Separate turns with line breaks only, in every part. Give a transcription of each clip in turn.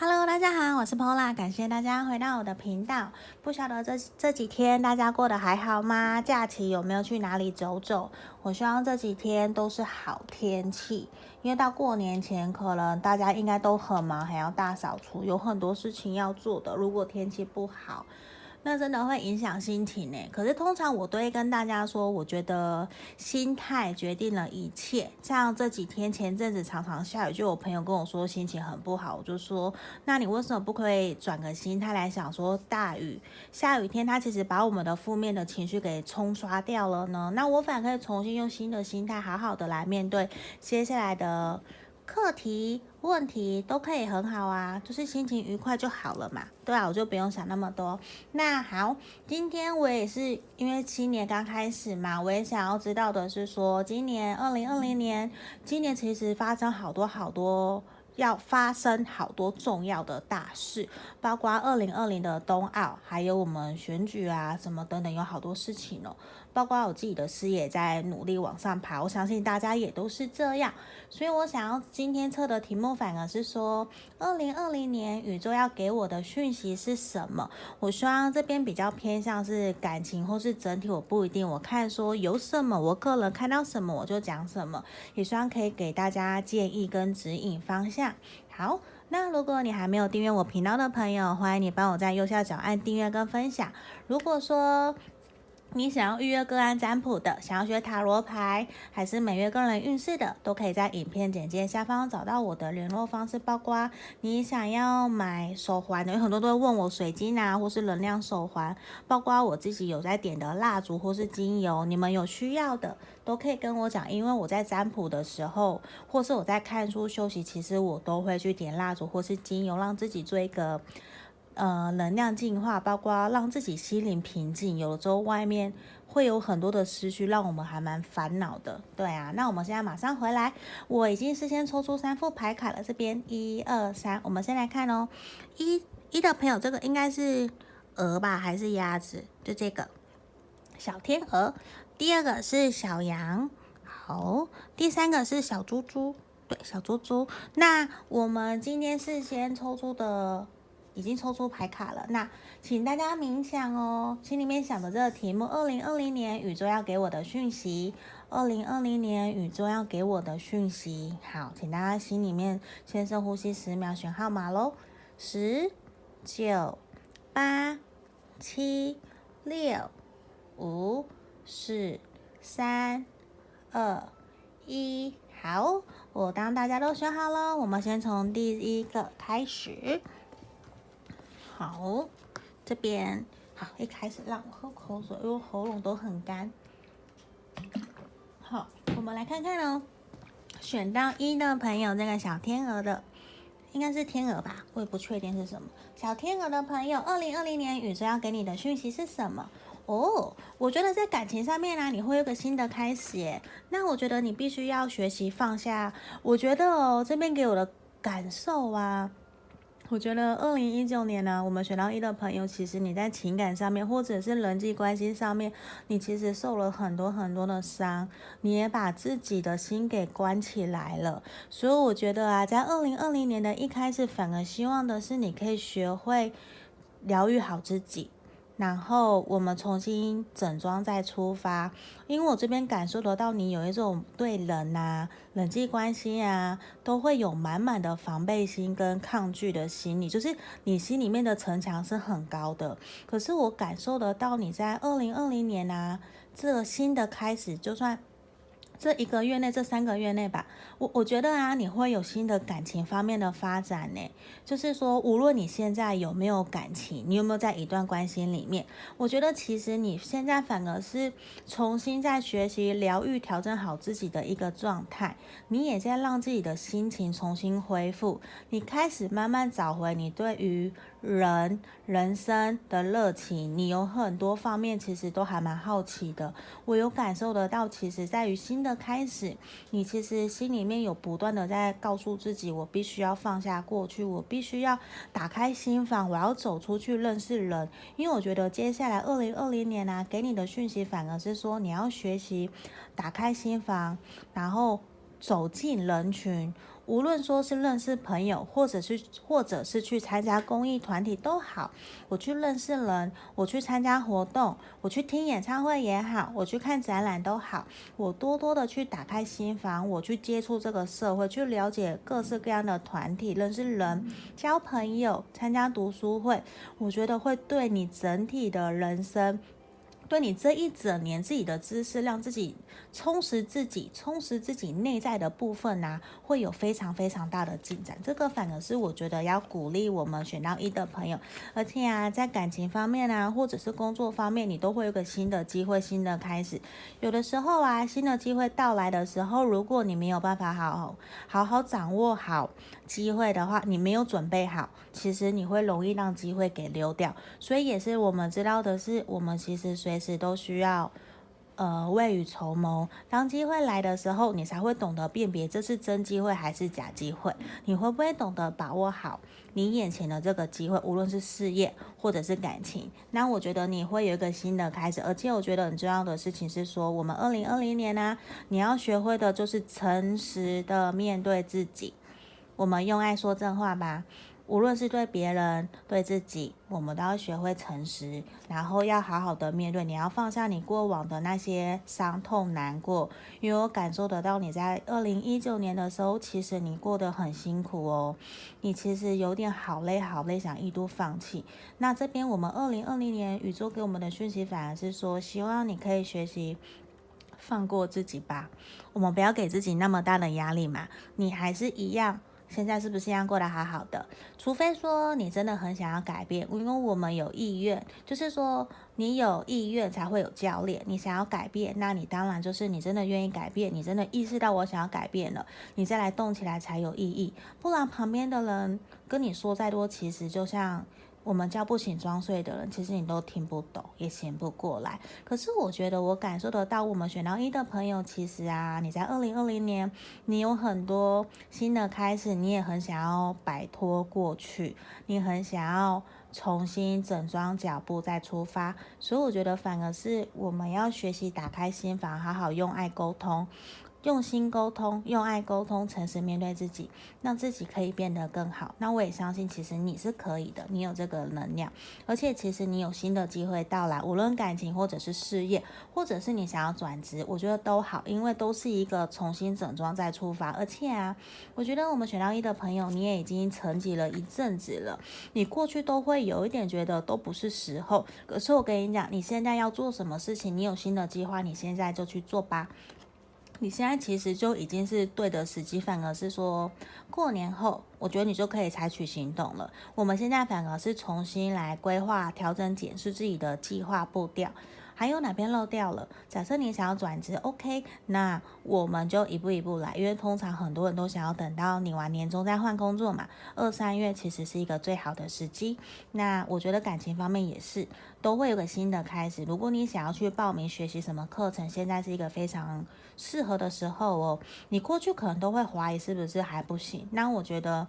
Hello，大家好，我是 Pola，感谢大家回到我的频道。不晓得这这几天大家过得还好吗？假期有没有去哪里走走？我希望这几天都是好天气，因为到过年前，可能大家应该都很忙，还要大扫除，有很多事情要做的。如果天气不好，那真的会影响心情呢。可是通常我都会跟大家说，我觉得心态决定了一切。像这几天前阵子常常下雨，就有朋友跟我说心情很不好，我就说，那你为什么不可以转个心态来想说，大雨下雨天它其实把我们的负面的情绪给冲刷掉了呢？那我反而可以重新用新的心态，好好的来面对接下来的。课题问题都可以很好啊，就是心情愉快就好了嘛。对啊，我就不用想那么多。那好，今天我也是因为新年刚开始嘛，我也想要知道的是说，今年二零二零年，今年其实发生好多好多，要发生好多重要的大事，包括二零二零的冬奥，还有我们选举啊什么等等，有好多事情哦。包括我自己的事业在努力往上爬，我相信大家也都是这样，所以我想要今天测的题目反而是说，二零二零年宇宙要给我的讯息是什么？我希望这边比较偏向是感情或是整体，我不一定，我看说有什么，我个人看到什么我就讲什么，也希望可以给大家建议跟指引方向。好，那如果你还没有订阅我频道的朋友，欢迎你帮我在右下角按订阅跟分享。如果说你想要预约个案占卜的，想要学塔罗牌，还是每月个人运势的，都可以在影片简介下方找到我的联络方式。包括你想要买手环的，有很多都会问我水晶啊，或是能量手环，包括我自己有在点的蜡烛或是精油，你们有需要的都可以跟我讲，因为我在占卜的时候，或是我在看书休息，其实我都会去点蜡烛或是精油，让自己做一个。呃，能量净化，包括让自己心灵平静。有的时候外面会有很多的思绪，让我们还蛮烦恼的。对啊，那我们现在马上回来。我已经事先抽出三副牌卡了，这边一二三，我们先来看哦。一一的朋友，这个应该是鹅吧，还是鸭子？就这个小天鹅。第二个是小羊，好。第三个是小猪猪，对，小猪猪。那我们今天事先抽出的。已经抽出牌卡了，那请大家冥想哦，心里面想的这个题目：二零二零年宇宙要给我的讯息。二零二零年宇宙要给我的讯息。好，请大家心里面先深呼吸十秒，选号码喽：十、九、八、七、六、五、四、三、二、一。好，我当大家都选好了，我们先从第一个开始。好，这边好，一开始让我喝口水，因为喉咙都很干。好，我们来看看哦，选到一的朋友，这个小天鹅的，应该是天鹅吧，我也不确定是什么。小天鹅的朋友，二零二零年宇宙要给你的讯息是什么？哦，我觉得在感情上面呢、你会有个新的开始耶。那我觉得你必须要学习放下。我觉得哦，这边给我的感受啊。我觉得二零一九年呢，我们选到一的朋友，其实你在情感上面，或者是人际关系上面，你其实受了很多很多的伤，你也把自己的心给关起来了。所以我觉得啊，在二零二零年的一开始，反而希望的是你可以学会疗愈好自己。然后我们重新整装再出发，因为我这边感受得到你有一种对人啊、人际关系啊，都会有满满的防备心跟抗拒的心理，就是你心里面的城墙是很高的。可是我感受得到你在二零二零年啊，这个新的开始，就算。这一个月内，这三个月内吧，我我觉得啊，你会有新的感情方面的发展呢。就是说，无论你现在有没有感情，你有没有在一段关系里面，我觉得其实你现在反而是重新在学习疗愈、调整好自己的一个状态。你也在让自己的心情重新恢复，你开始慢慢找回你对于。人人生的热情，你有很多方面其实都还蛮好奇的。我有感受得到，其实在于新的开始，你其实心里面有不断的在告诉自己，我必须要放下过去，我必须要打开心房，我要走出去认识人。因为我觉得接下来二零二零年啊，给你的讯息反而是说，你要学习打开心房，然后走进人群。无论说是认识朋友，或者是或者是去参加公益团体都好，我去认识人，我去参加活动，我去听演唱会也好，我去看展览都好，我多多的去打开心房，我去接触这个社会，去了解各式各样的团体，认识人，交朋友，参加读书会，我觉得会对你整体的人生。对你这一整年自己的知识，让自己充实自己，充实自己内在的部分啊，会有非常非常大的进展。这个反而是我觉得要鼓励我们选到一的朋友，而且啊，在感情方面啊，或者是工作方面，你都会有个新的机会、新的开始。有的时候啊，新的机会到来的时候，如果你没有办法好好好好掌握好机会的话，你没有准备好，其实你会容易让机会给溜掉。所以也是我们知道的是，我们其实随时都需要，呃，未雨绸缪。当机会来的时候，你才会懂得辨别这是真机会还是假机会。你会不会懂得把握好你眼前的这个机会，无论是事业或者是感情？那我觉得你会有一个新的开始。而且我觉得很重要的事情是说，我们二零二零年呢、你要学会的就是诚实的面对自己。我们用爱说真话吧。无论是对别人、对自己，我们都要学会诚实，然后要好好的面对。你要放下你过往的那些伤痛、难过，因为我感受得到你在二零一九年的时候，其实你过得很辛苦哦。你其实有点好累、好累，想一度放弃。那这边我们二零二零年宇宙给我们的讯息反而是说，希望你可以学习放过自己吧。我们不要给自己那么大的压力嘛。你还是一样。现在是不是一样过得好好的？除非说你真的很想要改变，因为我们有意愿，就是说你有意愿才会有教练。你想要改变，那你当然就是你真的愿意改变，你真的意识到我想要改变了，你再来动起来才有意义。不然旁边的人跟你说再多，其实就像。我们叫不醒装睡的人，其实你都听不懂，也醒不过来。可是我觉得我感受得到，我们选到一的朋友，其实啊，你在二零二零年，你有很多新的开始，你也很想要摆脱过去，你很想要重新整装脚步再出发。所以我觉得反而是我们要学习打开心房，好好用爱沟通。用心沟通，用爱沟通，诚实面对自己，让自己可以变得更好。那我也相信，其实你是可以的，你有这个能量，而且其实你有新的机会到来，无论感情或者是事业，或者是你想要转职，我觉得都好，因为都是一个重新整装再出发。而且啊，我觉得我们选到一的朋友，你也已经沉寂了一阵子了，你过去都会有一点觉得都不是时候，可是我跟你讲，你现在要做什么事情，你有新的计划，你现在就去做吧。你现在其实就已经是对的时机，反而是说过年后，我觉得你就可以采取行动了。我们现在反而是重新来规划、调整、检视自己的计划步调。还有哪边漏掉了？假设你想要转职，OK，那我们就一步一步来，因为通常很多人都想要等到你完年终再换工作嘛。二三月其实是一个最好的时机。那我觉得感情方面也是，都会有个新的开始。如果你想要去报名学习什么课程，现在是一个非常适合的时候哦。你过去可能都会怀疑是不是还不行，那我觉得。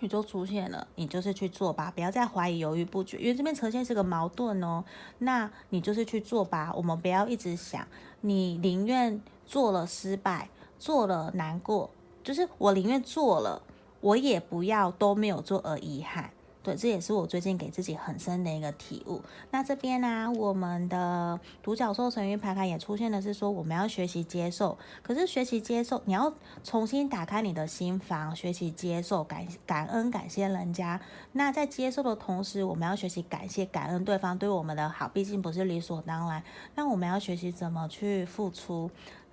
宇宙出现了，你就是去做吧，不要再怀疑、犹豫不决，因为这边呈现是个矛盾哦。那你就是去做吧，我们不要一直想，你宁愿做了失败，做了难过，就是我宁愿做了，我也不要都没有做而遗憾。对，这也是我最近给自己很深的一个体悟。那这边呢、我们的独角兽神諭牌卡也出现的是说，我们要学习接受。可是学习接受，你要重新打开你的心房，学习接受，感感恩，感谢人家。那在接受的同时，我们要学习感谢、感恩对方对我们的好，毕竟不是理所当然。那我们要学习怎么去付出，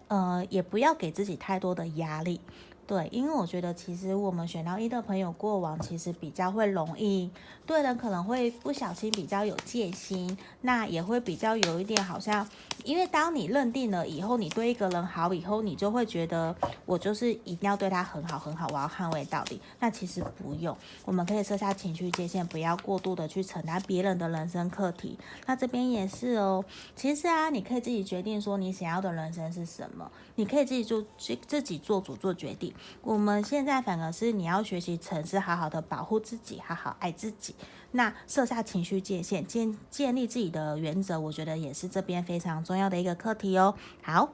呃，也不要给自己太多的压力。对，因为我觉得其实我们选到一的朋友过往其实比较会容易对人可能会不小心比较有戒心，那也会比较有一点好像，因为当你认定了以后，你对一个人好以后，你就会觉得我就是一定要对他很好很好，我要捍卫到底。那其实不用，我们可以设下情绪界限，不要过度的去承担别人的人生课题。那这边也是哦，其实啊，你可以自己决定说你想要的人生是什么，你可以自己做自自己做主做决定。我们现在反而是你要学习城市，好好的保护自己，好好爱自己。那设下情绪界限，建建立自己的原则，我觉得也是这边非常重要的一个课题哦。好。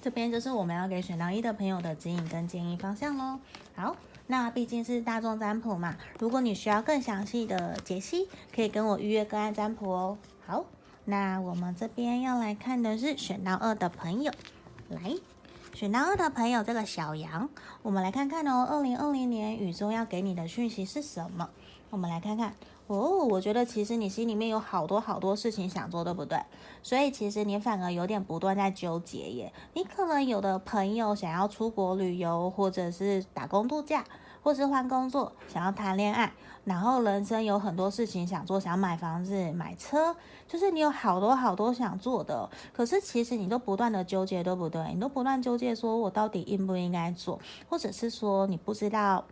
这边就是我们要给选到一的朋友的指引跟建议方向喽。好，那毕竟是大众占卜嘛，如果你需要更详细的解析，可以跟我预约个案占卜哦。好，那我们这边要来看的是选到二的朋友，来，选到二的朋友，这个小羊，我们来看看哦，二零二零年宇宙要给你的讯息是什么？我们来看看。哦，我觉得其实你心里面有好多好多事情想做，对不对？所以其实你反而有点不断在纠结耶。你可能有的朋友想要出国旅游，或者是打工度假，或是换工作，想要谈恋爱，然后人生有很多事情想做，想买房子、买车，就是你有好多好多想做的。可是其实你都不断的纠结，对不对？你都不断纠结，说我到底应不应该做，或者是说你不知道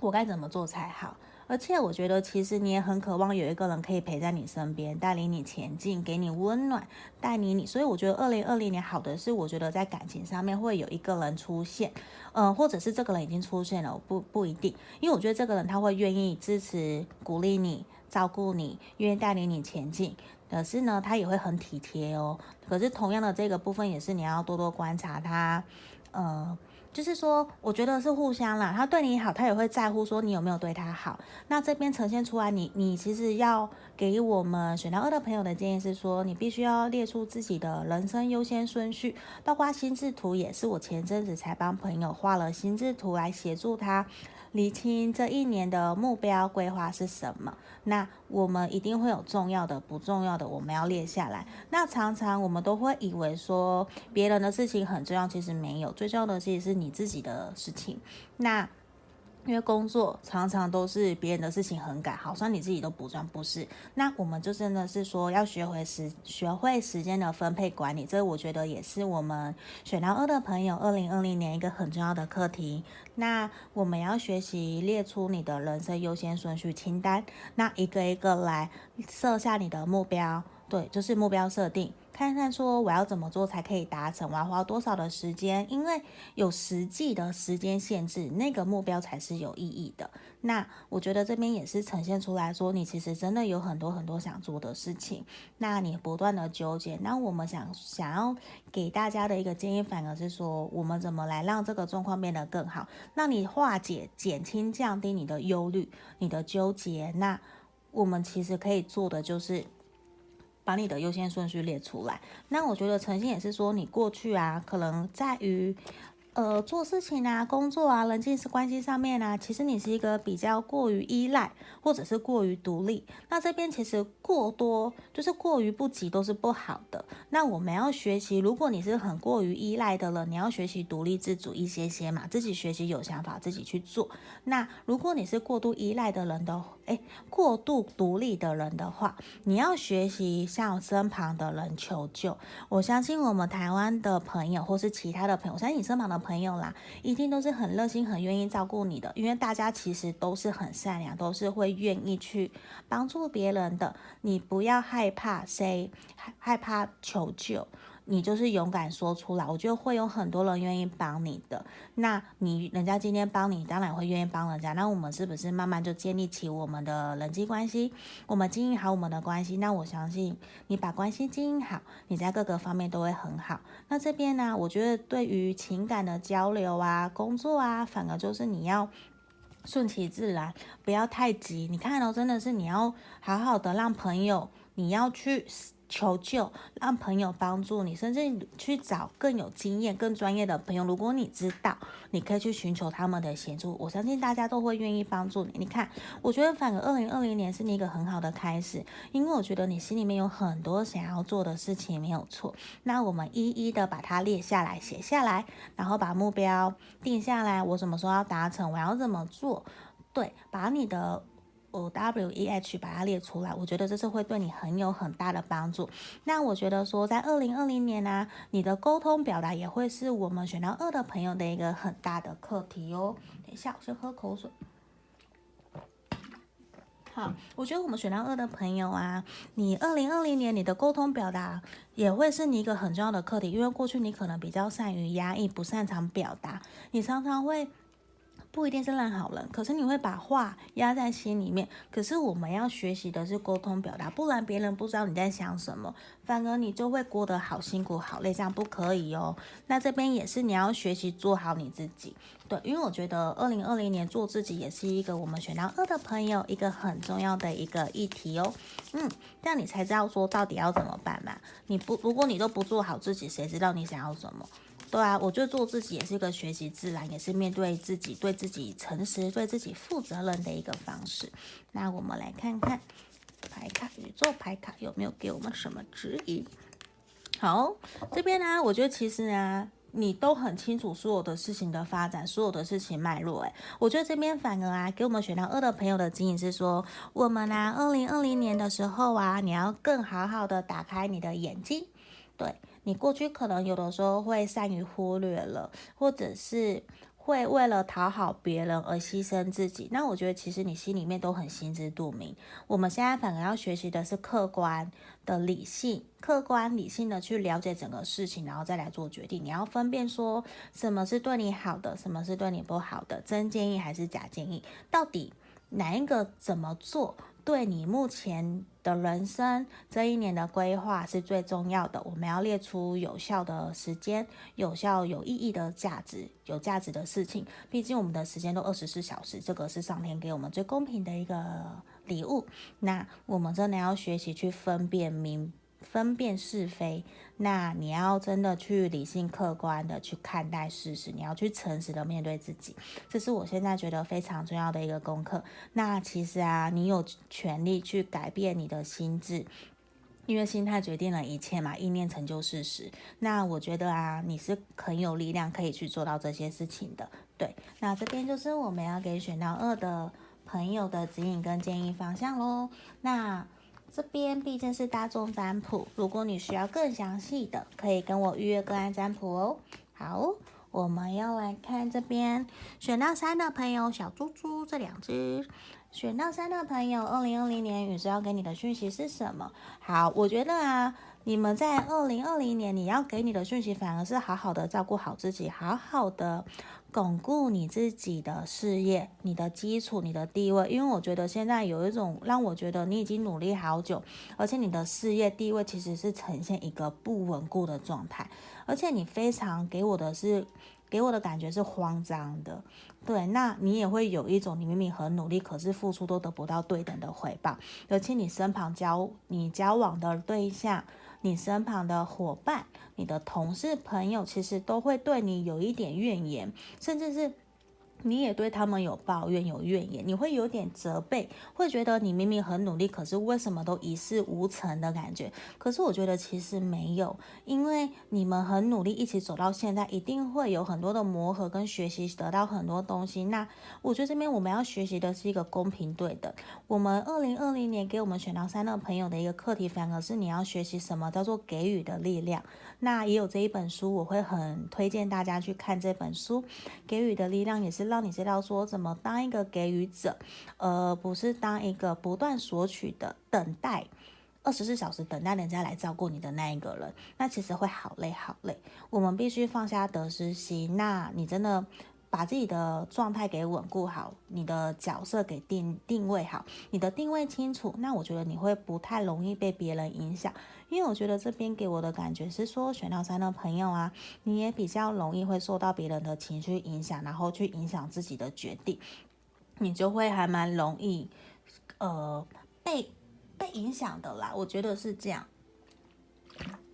我该怎么做才好。而且我觉得，其实你也很渴望有一个人可以陪在你身边，带领你前进，给你温暖，带领你。所以我觉得，二零二零年好的是，我觉得在感情上面会有一个人出现，嗯、呃，或者是这个人已经出现了，不不一定，因为我觉得这个人他会愿意支持、鼓励你、照顾你，愿意带领你前进。可是呢，他也会很体贴哦。可是同样的这个部分，也是你要多多观察他，嗯、呃。就是说，我觉得是互相啦。他对你好，他也会在乎说你有没有对他好。那这边呈现出来你，你其实要给我们选到二的朋友的建议是说，你必须要列出自己的人生优先顺序，包括心智图也是我前阵子才帮朋友画了心智图来协助他。厘清这一年的目标规划是什么？那我们一定会有重要的、不重要的，我们要列下来。那常常我们都会以为说别人的事情很重要，其实没有，最重要的其实是你自己的事情。那。因为工作常常都是别人的事情很赶，好像你自己都不赚，不是？那我们就真的是说要学会时学会时间的分配管理，这我觉得也是我们选到二的朋友二零二零年一个很重要的课题。那我们要学习列出你的人生优先顺序清单，那一个一个来设下你的目标，对，就是目标设定。看看说我要怎么做才可以达成，我要花多少的时间？因为有实际的时间限制，那个目标才是有意义的。那我觉得这边也是呈现出来说，你其实真的有很多很多想做的事情，那你不断的纠结。那我们想想要给大家的一个建议，反而是说，我们怎么来让这个状况变得更好？让你化解、减轻、降低你的忧虑、你的纠结。那我们其实可以做的就是。把你的优先顺序列出来。那我觉得诚心也是说，你过去啊，可能在于。呃，做事情啊，工作啊，人际关系上面啊，其实你是一个比较过于依赖，或者是过于独立。那这边其实过多，就是过于不及都是不好的。那我们要学习，如果你是很过于依赖的了，你要学习独立自主一些些嘛，自己学习有想法，自己去做。那如果你是过度依赖的人的，哎，过度独立的人的话，你要学习向身旁的人求救。我相信我们台湾的朋友，或是其他的朋友，我相信你身旁的。朋友啦，一定都是很热心、很愿意照顾你的，因为大家其实都是很善良，都是会愿意去帮助别人的。你不要害怕谁，害怕求救。你就是勇敢说出来，我觉得会有很多人愿意帮你的。那你人家今天帮你，当然会愿意帮人家。那我们是不是慢慢就建立起我们的人际关系？我们经营好我们的关系，那我相信你把关系经营好，你在各个方面都会很好。那这边呢，我觉得对于情感的交流啊、工作啊，反而就是你要顺其自然，不要太急。你看、哦、真的是你要好好的让朋友，你要去。求救，让朋友帮助你，甚至去找更有经验、更专业的朋友。如果你知道，你可以去寻求他们的协助。我相信大家都会愿意帮助你。你看，我觉得反而二零二零年是你一个很好的开始，因为我觉得你心里面有很多想要做的事情，没有错。那我们一一的把它列下来、写下来，然后把目标定下来。我什么时候要达成？我要怎么做？对，把你的。O W E H 把它列出来，我觉得这是会对你很有很大的帮助。那我觉得说，在二零二零年呢、你的沟通表达也会是我们选到二的朋友的一个很大的课题哦。等一下，我先喝口水。好，我觉得我们选到二的朋友啊，你二零二零年你的沟通表达也会是你一个很重要的课题，因为过去你可能比较善于压抑，不擅长表达，你常常会。不一定是烂好人，可是你会把话压在心里面。可是我们要学习的是沟通表达，不然别人不知道你在想什么，反而你就会过得好辛苦、好累，这样不可以哦。那这边也是你要学习做好你自己，对，因为我觉得二零二零年做自己也是一个我们选到二的朋友一个很重要的一个议题哦。嗯，这样你才知道说到底要怎么办嘛。你不，如果你都不做好自己，谁知道你想要什么？对啊，我觉得做自己也是一个学习自然，也是面对自己、对自己诚实、对自己负责任的一个方式。那我们来看看牌卡，宇宙牌卡有没有给我们什么指引？好，这边呢，我觉得其实呢，你都很清楚所有的事情的发展，所有的事情脉络。哎，我觉得这边反而啊，给我们选到二的朋友的指引是说，我们呢，二零二零年的时候啊，你要更好好的打开你的眼睛，对。你过去可能有的时候会善于忽略了，或者是会为了讨好别人而牺牲自己。那我觉得其实你心里面都很心知肚明。我们现在反而要学习的是客观的理性，客观理性的去了解整个事情，然后再来做决定。你要分辨说什么是对你好的，什么是对你不好的，真建议还是假建议，到底哪一个怎么做？对你目前的人生这一年的规划是最重要的。我们要列出有效的时间、有效有意义的价值、有价值的事情。毕竟我们的时间都二十四小时，这个是上天给我们最公平的一个礼物。那我们真的要学习去分辨明。分辨是非，那你要真的去理性客观的去看待事实，你要去诚实的面对自己，这是我现在觉得非常重要的一个功课。那其实啊，你有权利去改变你的心智，因为心态决定了一切嘛，意念成就事实。那我觉得啊，你是很有力量可以去做到这些事情的。对，那这边就是我们要给选到二的朋友的指引跟建议方向喽。那。这边毕竟是大众占卜，如果你需要更详细的，可以跟我预约个案占卜哦。好，我们要来看这边选到三的朋友，小猪猪这两只。选到三的朋友，二零二零年宇宙要给你的讯息是什么？好，我觉得啊，你们在二零二零年你要给你的讯息，反而是好好的照顾好自己，好好的。巩固你自己的事业、你的基础、你的地位，因为我觉得现在有一种让我觉得你已经努力好久，而且你的事业地位其实是呈现一个不稳固的状态，而且你非常给我的是给我的感觉是慌张的，对，那你也会有一种你明明很努力，可是付出都得不到对等的回报，而且你身旁交你交往的对象。你身旁的伙伴、你的同事、朋友，其实都会对你有一点怨言，甚至是。你也对他们有抱怨、有怨言，你会有点责备，会觉得你明明很努力，可是为什么都一事无成的感觉？可是我觉得其实没有，因为你们很努力，一起走到现在，一定会有很多的磨合跟学习，得到很多东西。那我觉得这边我们要学习的是一个公平对等。我们二零二零年给我们选到三的朋友的一个课题，反而是你要学习什么叫做给予的力量。那也有这一本书，我会很推荐大家去看这本书，《给予的力量》也是让你知道说怎么当一个给予者，而不是当一个不断索取的等待，二十四小时等待人家来照顾你的那一个人，那其实会好累好累。我们必须放下得失心，那你真的。把自己的状态给稳固好，你的角色给定定位好，你的定位清楚，那我觉得你会不太容易被别人影响，因为我觉得这边给我的感觉是说，选到三的朋友啊，你也比较容易会受到别人的情绪影响，然后去影响自己的决定，你就会还蛮容易，呃，被被影响的啦，我觉得是这样。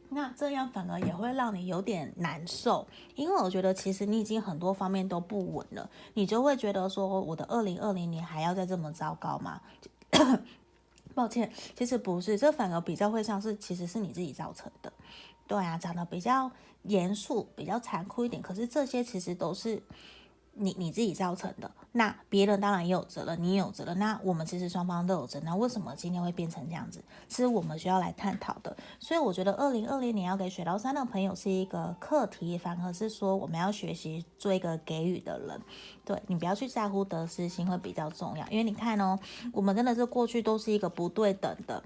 那这样反而也会让你有点难受，因为我觉得其实你已经很多方面都不稳了，你就会觉得说，我的二零二零年还要再这么糟糕吗？抱歉，其实不是，这反而比较会像是其实是你自己造成的。对啊，长得比较严肃、比较残酷一点，可是这些其实都是。你你自己造成的，那别人当然也有责任，你也有责任。那我们其实双方都有责任。那为什么今天会变成这样子？是我们需要来探讨的。所以我觉得二零二零年要给选到三的朋友是一个课题，反而是说我们要学习做一个给予的人。对，你不要去在乎得失心会比较重要，因为你看哦，我们真的是过去都是一个不对等的。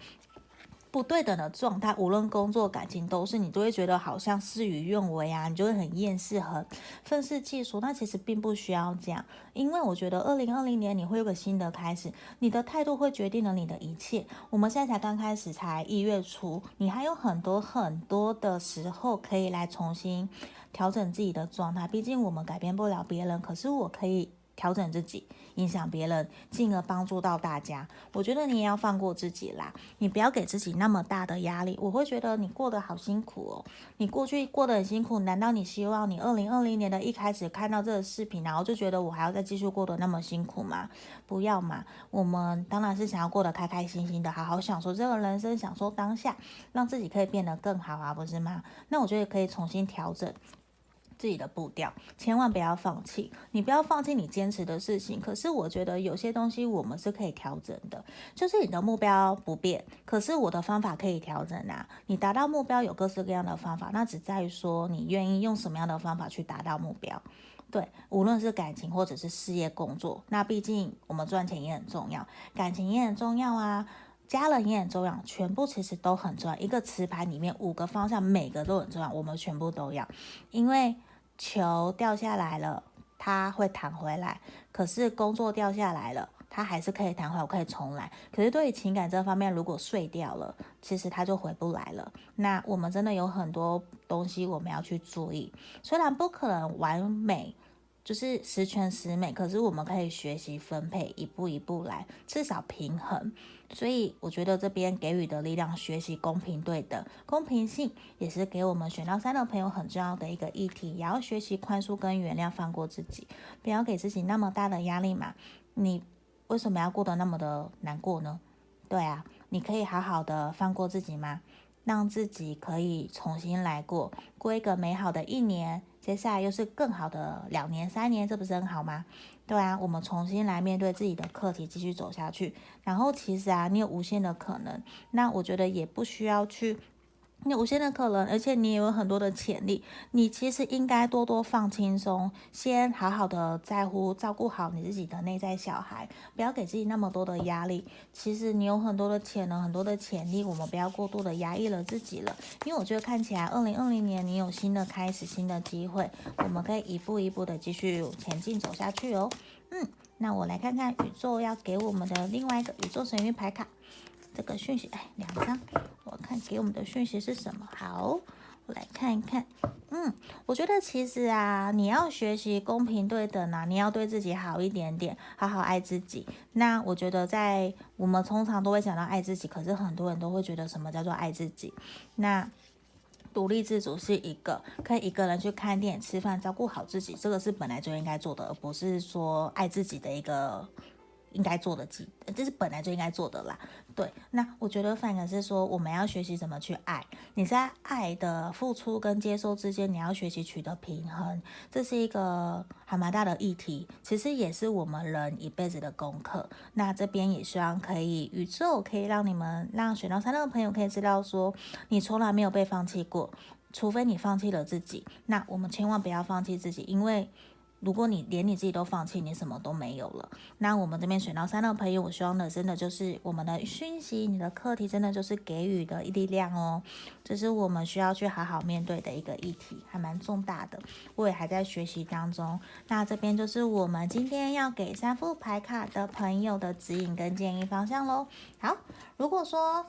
不对等的状态，无论工作、感情都是，你都会觉得好像事与愿违啊，你就会很厌世、很愤世嫉俗。那其实并不需要这样，因为我觉得二零二零年你会有个新的开始，你的态度会决定了你的一切。我们现在才刚开始，才一月初，你还有很多很多的时候可以来重新调整自己的状态。毕竟我们改变不了别人，可是我可以。调整自己，影响别人，进而帮助到大家。我觉得你也要放过自己啦，你不要给自己那么大的压力。我会觉得你过得好辛苦哦，你过去过得很辛苦，难道你希望你二零二零年的一开始看到这个视频，然后就觉得我还要再继续过得那么辛苦吗？不要嘛，我们当然是想要过得开开心心的，好好享受这个人生，享受当下，让自己可以变得更好啊，不是吗？那我觉得可以重新调整。自己的步调，千万不要放弃。你不要放弃你坚持的事情。可是我觉得有些东西我们是可以调整的，就是你的目标不变，可是我的方法可以调整啊。你达到目标有各式各样的方法，那只在于说你愿意用什么样的方法去达到目标。对，无论是感情或者是事业工作，那毕竟我们赚钱也很重要，感情也很重要啊，家人也很重要，全部其实都很重要。一个磁盘里面五个方向，每个都很重要，我们全部都要，因为。球掉下来了，它会弹回来。可是工作掉下来了，它还是可以弹回来，我可以重来。可是对于情感这方面，如果碎掉了，其实它就回不来了。那我们真的有很多东西我们要去注意，虽然不可能完美。就是十全十美，可是我们可以学习分配，一步一步来，至少平衡。所以我觉得这边给予的力量，学习公平对等，公平性也是给我们选到三的朋友很重要的一个议题。也要学习宽恕跟原谅，放过自己，不要给自己那么大的压力嘛。你为什么要过得那么的难过呢？对啊，你可以好好的放过自己吗？让自己可以重新来过，过一个美好的一年，接下来又是更好的两年、三年，这不是很好吗？对啊，我们重新来面对自己的课题，继续走下去。然后其实啊，你有无限的可能，那我觉得也不需要去。你无限的可能，而且你也有很多的潜力。你其实应该多多放轻松，先好好的在乎、照顾好你自己的内在小孩，不要给自己那么多的压力。其实你有很多的潜能、很多的潜力，我们不要过度的压抑了自己了。因为我觉得看起来，二零二零年你有新的开始、新的机会，我们可以一步一步的继续前进走下去哦。嗯，那我来看看宇宙要给我们的另外一个宇宙神諭牌卡。这个讯息，哎，两张，我看给我们的讯息是什么？好，我来看一看。嗯，我觉得其实啊，你要学习公平对等啊，你要对自己好一点点，好好爱自己。那我觉得在我们通常都会想到爱自己，可是很多人都会觉得什么叫做爱自己？那独立自主是一个，可以一个人去看电影、吃饭，照顾好自己，这个是本来就应该做的，而不是说爱自己的一个。应该做的，这是本来就应该做的啦。对，那我觉得反而是说，我们要学习怎么去爱。你在爱的付出跟接受之间，你要学习取得平衡，这是一个还蛮大的议题。其实也是我们人一辈子的功课。那这边也希望可以，宇宙可以让你们，让选到三的朋友可以知道说，你从来没有被放弃过，除非你放弃了自己。那我们千万不要放弃自己，因为。如果你连你自己都放弃，你什么都没有了。那我们这边选到三的朋友，我希望的真的就是我们的讯息，你的课题真的就是给予的力量哦。这是我们需要去好好面对的一个议题，还蛮重大的。我也还在学习当中。那这边就是我们今天要给三副牌卡的朋友的指引跟建议方向喽。好，如果说。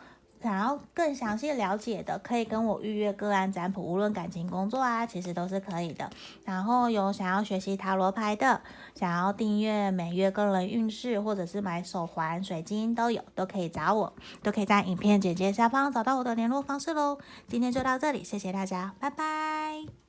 想要更详细了解的，可以跟我预约个案占卜，无论感情、工作啊，其实都是可以的。然后有想要学习塔罗牌的，想要订阅每月个人运势，或者是买手环、水晶都有，都可以找我，都可以在影片简介下方找到我的联络方式喽。今天就到这里，谢谢大家，拜拜。